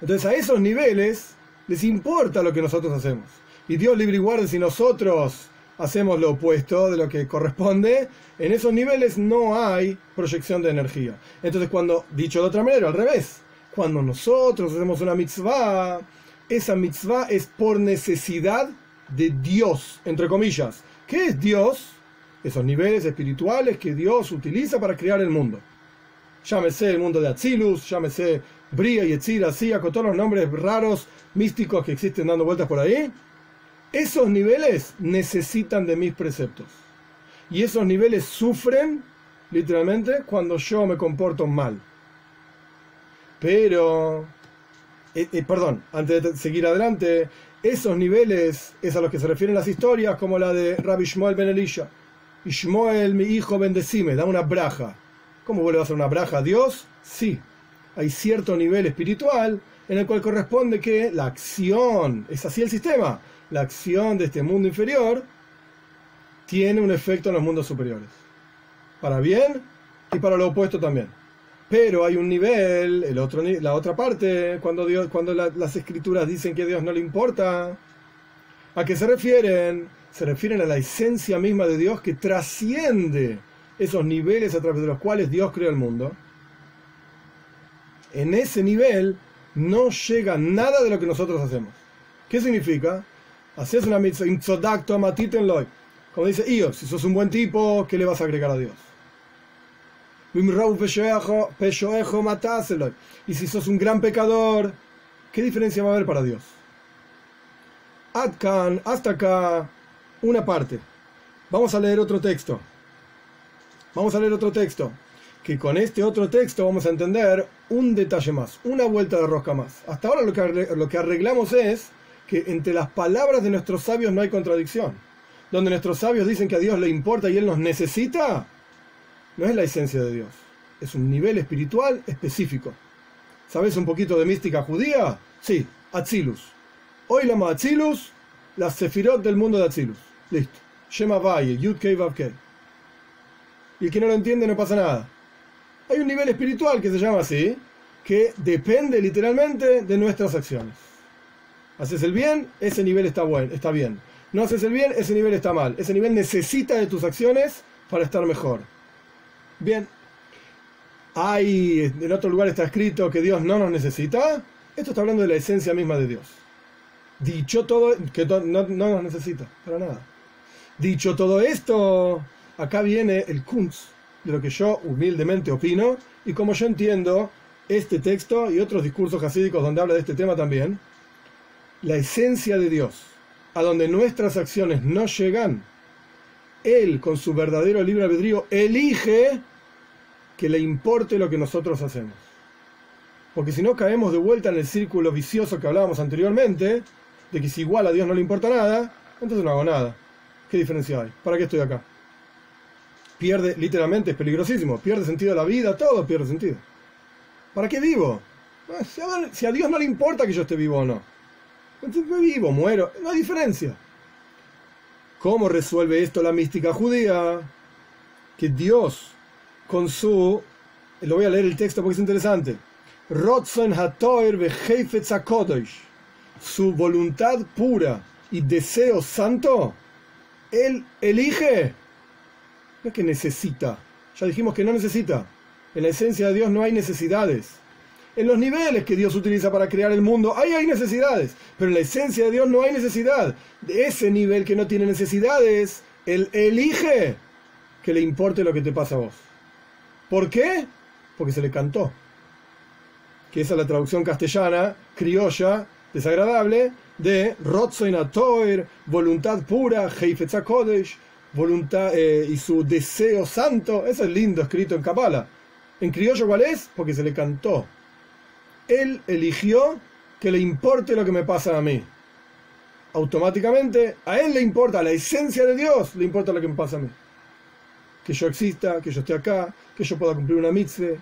Entonces a esos niveles les importa lo que nosotros hacemos. Y Dios libre y guarde si nosotros hacemos lo opuesto de lo que corresponde, en esos niveles no hay proyección de energía. Entonces, cuando, dicho de otra manera, al revés, cuando nosotros hacemos una mitzvah, esa mitzvah es por necesidad de Dios, entre comillas. ¿Qué es Dios? Esos niveles espirituales que Dios utiliza para crear el mundo. Llámese el mundo de Atzilus, llámese Bria y Etzira, así, con todos los nombres raros, místicos que existen dando vueltas por ahí esos niveles necesitan de mis preceptos. Y esos niveles sufren, literalmente, cuando yo me comporto mal. Pero, eh, eh, perdón, antes de seguir adelante, esos niveles es a los que se refieren las historias, como la de Rabbi Shmuel ben Elisha. Shmuel, mi hijo, bendecime, da una braja. ¿Cómo vuelve a hacer una braja a Dios? Sí, hay cierto nivel espiritual en el cual corresponde que la acción, es así el sistema, la acción de este mundo inferior tiene un efecto en los mundos superiores. Para bien y para lo opuesto también. Pero hay un nivel, el otro, la otra parte, cuando, Dios, cuando las escrituras dicen que a Dios no le importa, ¿a qué se refieren? Se refieren a la esencia misma de Dios que trasciende esos niveles a través de los cuales Dios creó el mundo. En ese nivel no llega nada de lo que nosotros hacemos. ¿Qué significa? Haces una mitzvah, como dice Io, si sos un buen tipo, ¿qué le vas a agregar a Dios? Y si sos un gran pecador, ¿qué diferencia va a haber para Dios? Adkan, hasta acá, una parte. Vamos a leer otro texto. Vamos a leer otro texto. Que con este otro texto vamos a entender un detalle más, una vuelta de rosca más. Hasta ahora lo que arreglamos es que entre las palabras de nuestros sabios no hay contradicción. Donde nuestros sabios dicen que a Dios le importa y Él nos necesita, no es la esencia de Dios. Es un nivel espiritual específico. ¿Sabes un poquito de mística judía? Sí, Atzilus. Hoy la Atzilus, la Sefirot del mundo de Atzilus. Listo. Shema Yud Y el que no lo entiende no pasa nada. Hay un nivel espiritual que se llama así, que depende literalmente de nuestras acciones. Haces el bien, ese nivel está, bueno, está bien. No haces el bien, ese nivel está mal. Ese nivel necesita de tus acciones para estar mejor. Bien. Hay, en otro lugar está escrito que Dios no nos necesita. Esto está hablando de la esencia misma de Dios. Dicho todo, que no, no nos necesita, para nada. Dicho todo esto, acá viene el kunz de lo que yo humildemente opino y como yo entiendo este texto y otros discursos hasídicos donde habla de este tema también la esencia de Dios, a donde nuestras acciones no llegan, Él con su verdadero libre albedrío elige que le importe lo que nosotros hacemos. Porque si no caemos de vuelta en el círculo vicioso que hablábamos anteriormente, de que si igual a Dios no le importa nada, entonces no hago nada. ¿Qué diferencia hay? ¿Para qué estoy acá? Pierde, literalmente es peligrosísimo, pierde sentido la vida, todo pierde sentido. ¿Para qué vivo? Si a Dios no le importa que yo esté vivo o no. Vivo, muero, no hay diferencia. ¿Cómo resuelve esto la mística judía? Que Dios, con su, lo voy a leer el texto porque es interesante, su voluntad pura y deseo santo, él elige, no es que necesita, ya dijimos que no necesita, en la esencia de Dios no hay necesidades. En los niveles que Dios utiliza para crear el mundo, ahí hay necesidades, pero en la esencia de Dios no hay necesidad. De ese nivel que no tiene necesidades, Él elige que le importe lo que te pasa a vos. ¿Por qué? Porque se le cantó. Que esa es la traducción castellana, criolla, desagradable, de Rotzoinatoir, voluntad pura, Heifetzakodesh, voluntad eh, y su deseo santo. Eso es lindo escrito en Kabbalah. En criollo, ¿cuál es? Porque se le cantó. Él eligió que le importe lo que me pasa a mí. Automáticamente, a él le importa, a la esencia de Dios le importa lo que me pasa a mí. Que yo exista, que yo esté acá, que yo pueda cumplir una mitzvah.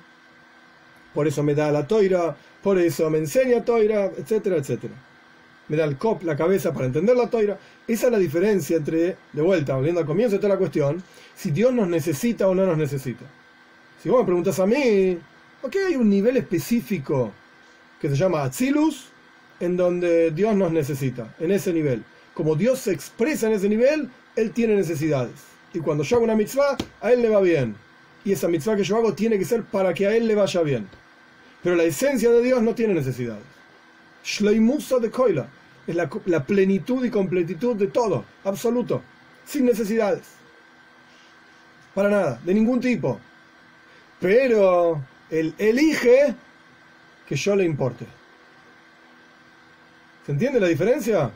Por eso me da la toira, por eso me enseña toira, etcétera, etcétera. Me da el cop, la cabeza para entender la toira. Esa es la diferencia entre, de vuelta, volviendo al comienzo de toda la cuestión, si Dios nos necesita o no nos necesita. Si vos me preguntas a mí, ¿por qué hay un nivel específico que se llama Atzilus, en donde Dios nos necesita, en ese nivel? Como Dios se expresa en ese nivel, Él tiene necesidades. Y cuando yo hago una mitzvah, a Él le va bien. Y esa mitzvah que yo hago tiene que ser para que a Él le vaya bien. Pero la esencia de Dios no tiene necesidades. Shleimusa de Koila es la, la plenitud y completitud de todo, absoluto, sin necesidades. Para nada, de ningún tipo pero él elige que yo le importe. ¿Se entiende la diferencia?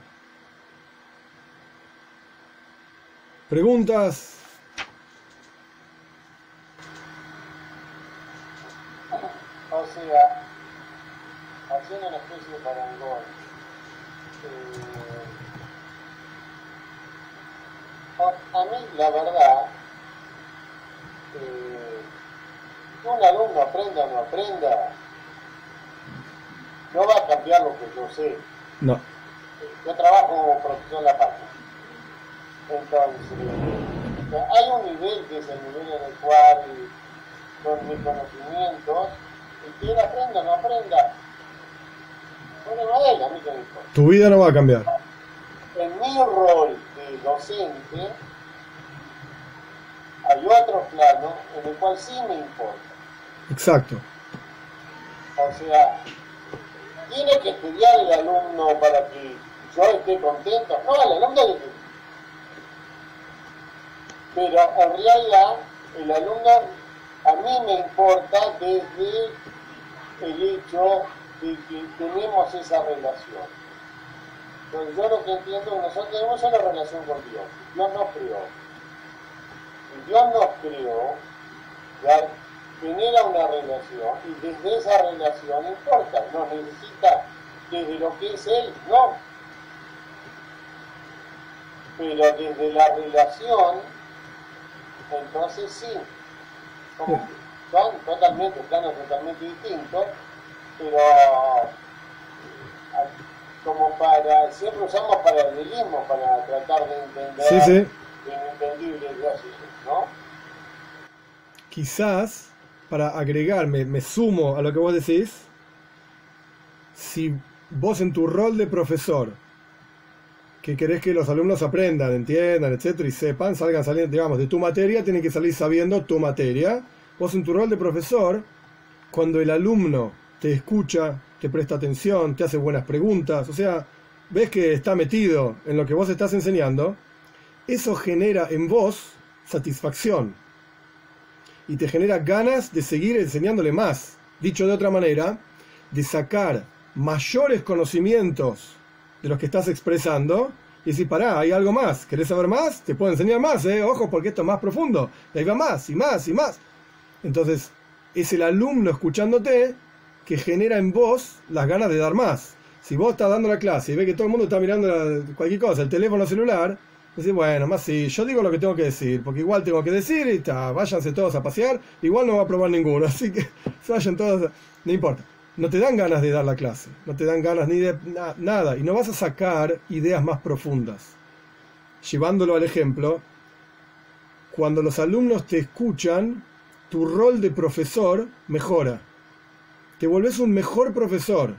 ¿Preguntas? O sea, haciendo una especie de parangón, eh, a, mí la verdad, eh, un alumno aprenda o no aprenda, no va a cambiar lo que yo sé. No. Yo trabajo como profesor en la página. Entonces, hay un nivel que es el nivel en el cual, con mis conocimientos, y él aprenda o no aprenda, bueno, a él, a mí que me importa. Tu vida no va a cambiar. En mi rol de docente, hay otro plano en el cual sí me importa. Exacto. O sea, tiene que estudiar el alumno para que yo esté contento. No, el alumno que... Pero en realidad, el alumno a mí me importa desde el hecho de que tenemos esa relación. Entonces yo lo que entiendo es que nosotros tenemos una relación con Dios. Dios nos creó. Dios nos creó, genera una relación y desde esa relación importa, no necesita desde lo que es él, no. Pero desde la relación, entonces sí, son totalmente, planos totalmente distintos, pero como para, siempre usamos paralelismo para tratar de entender sí, sí. inentendible ¿no? Quizás para agregarme, me sumo a lo que vos decís, si vos en tu rol de profesor, que querés que los alumnos aprendan, entiendan, etcétera, y sepan, salgan saliendo, digamos, de tu materia, tienen que salir sabiendo tu materia. Vos en tu rol de profesor, cuando el alumno te escucha, te presta atención, te hace buenas preguntas, o sea, ves que está metido en lo que vos estás enseñando, eso genera en vos satisfacción y te genera ganas de seguir enseñándole más. Dicho de otra manera, de sacar mayores conocimientos de los que estás expresando y decir, pará, hay algo más, ¿querés saber más? Te puedo enseñar más, ¿eh? Ojo, porque esto es más profundo. Ahí va más, y más, y más. Entonces, es el alumno escuchándote que genera en vos las ganas de dar más. Si vos estás dando la clase y ves que todo el mundo está mirando cualquier cosa, el teléfono celular, Decir, bueno, más si yo digo lo que tengo que decir, porque igual tengo que decir y está, váyanse todos a pasear, igual no va a probar ninguno, así que vayan todos, no importa. No te dan ganas de dar la clase, no te dan ganas ni de nada, y no vas a sacar ideas más profundas. Llevándolo al ejemplo, cuando los alumnos te escuchan, tu rol de profesor mejora. Te volvés un mejor profesor,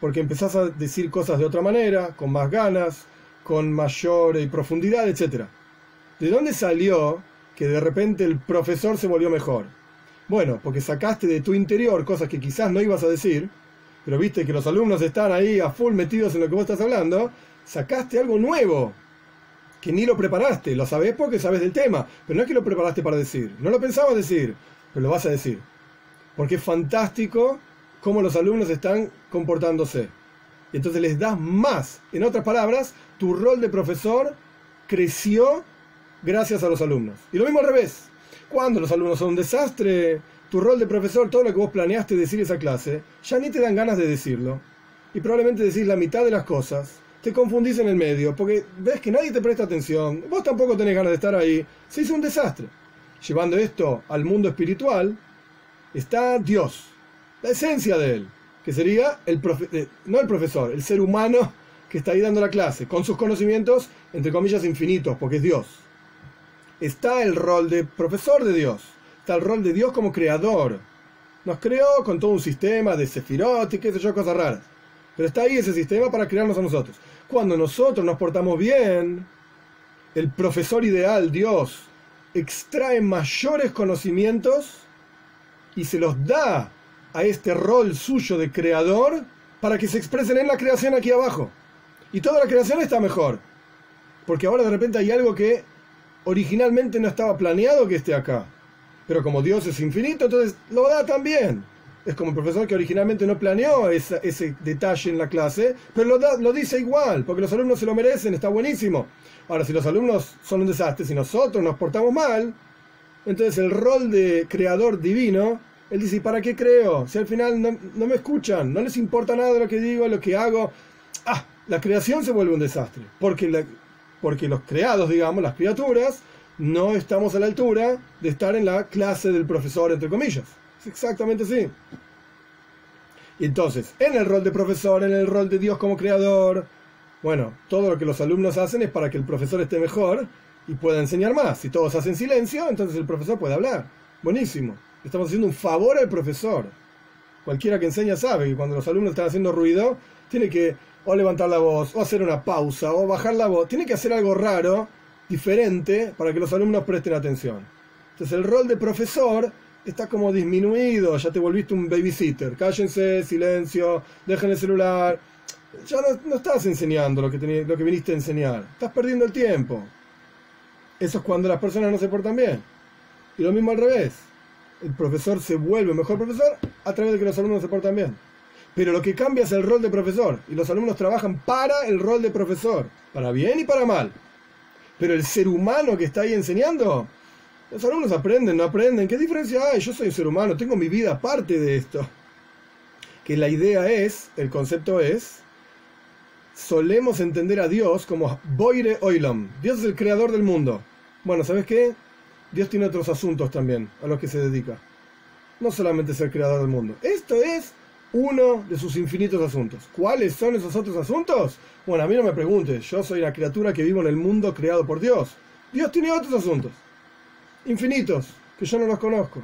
porque empezás a decir cosas de otra manera, con más ganas, con mayor eh, profundidad, etc. ¿De dónde salió que de repente el profesor se volvió mejor? Bueno, porque sacaste de tu interior cosas que quizás no ibas a decir, pero viste que los alumnos están ahí a full metidos en lo que vos estás hablando, sacaste algo nuevo, que ni lo preparaste, lo sabés porque sabes del tema, pero no es que lo preparaste para decir, no lo pensabas decir, pero lo vas a decir. Porque es fantástico cómo los alumnos están comportándose. Y entonces les das más. En otras palabras, tu rol de profesor creció gracias a los alumnos. Y lo mismo al revés. Cuando los alumnos son un desastre, tu rol de profesor, todo lo que vos planeaste decir esa clase, ya ni te dan ganas de decirlo. Y probablemente decís la mitad de las cosas. Te confundís en el medio, porque ves que nadie te presta atención, vos tampoco tenés ganas de estar ahí. Se hizo un desastre. Llevando esto al mundo espiritual, está Dios, la esencia de él, que sería el eh, no el profesor, el ser humano que está ahí dando la clase, con sus conocimientos, entre comillas, infinitos, porque es Dios. Está el rol de profesor de Dios, está el rol de Dios como creador. Nos creó con todo un sistema de sefirot y qué sé yo, cosas raras. Pero está ahí ese sistema para crearnos a nosotros. Cuando nosotros nos portamos bien, el profesor ideal, Dios, extrae mayores conocimientos y se los da a este rol suyo de creador para que se expresen en la creación aquí abajo. Y toda la creación está mejor. Porque ahora de repente hay algo que originalmente no estaba planeado que esté acá. Pero como Dios es infinito, entonces lo da también. Es como el profesor que originalmente no planeó ese detalle en la clase, pero lo, da, lo dice igual, porque los alumnos se lo merecen, está buenísimo. Ahora, si los alumnos son un desastre, si nosotros nos portamos mal, entonces el rol de creador divino él dice, ¿y para qué creo? Si al final no, me escuchan, no les importa nada lo que digo, lo que hago. Ah, la creación se vuelve un desastre. Porque, porque los creados, digamos, las criaturas, no estamos a la altura de estar en la clase del profesor, entre comillas. Es exactamente así. Y entonces, en el rol de profesor, en el rol de Dios como creador, bueno, todo lo que los alumnos hacen es para que el profesor esté mejor y pueda enseñar más. Si todos hacen silencio, entonces el profesor puede hablar. Buenísimo. Estamos haciendo un favor al profesor. Cualquiera que enseña sabe que cuando los alumnos están haciendo ruido, tiene que o levantar la voz, o hacer una pausa, o bajar la voz. Tiene que hacer algo raro, diferente, para que los alumnos presten atención. Entonces el rol de profesor está como disminuido, ya te volviste un babysitter. Cállense, silencio, dejen el celular. Ya no, estás enseñando lo que, lo que viniste a enseñar. Estás perdiendo el tiempo. Eso es cuando las personas no se portan bien. Y lo mismo al revés el profesor se vuelve mejor profesor a través de que los alumnos se portan bien. Pero lo que cambia es el rol de profesor y los alumnos trabajan para el rol de profesor, para bien y para mal. Pero el ser humano que está ahí enseñando, los alumnos aprenden, no aprenden. ¿Qué diferencia hay? Yo soy un ser humano, tengo mi vida aparte de esto. Que la idea es, el concepto es, solemos entender a Dios como Boire Oilam. Dios es el creador del mundo. Bueno, ¿sabes qué? Dios tiene otros asuntos también a los que se dedica. No solamente ser creador del mundo. Esto es uno de sus infinitos asuntos. ¿Cuáles son esos otros asuntos? Bueno, a mí no me preguntes. Yo soy la criatura que vivo en el mundo creado por Dios. Dios tiene otros asuntos. Infinitos, que yo no los conozco.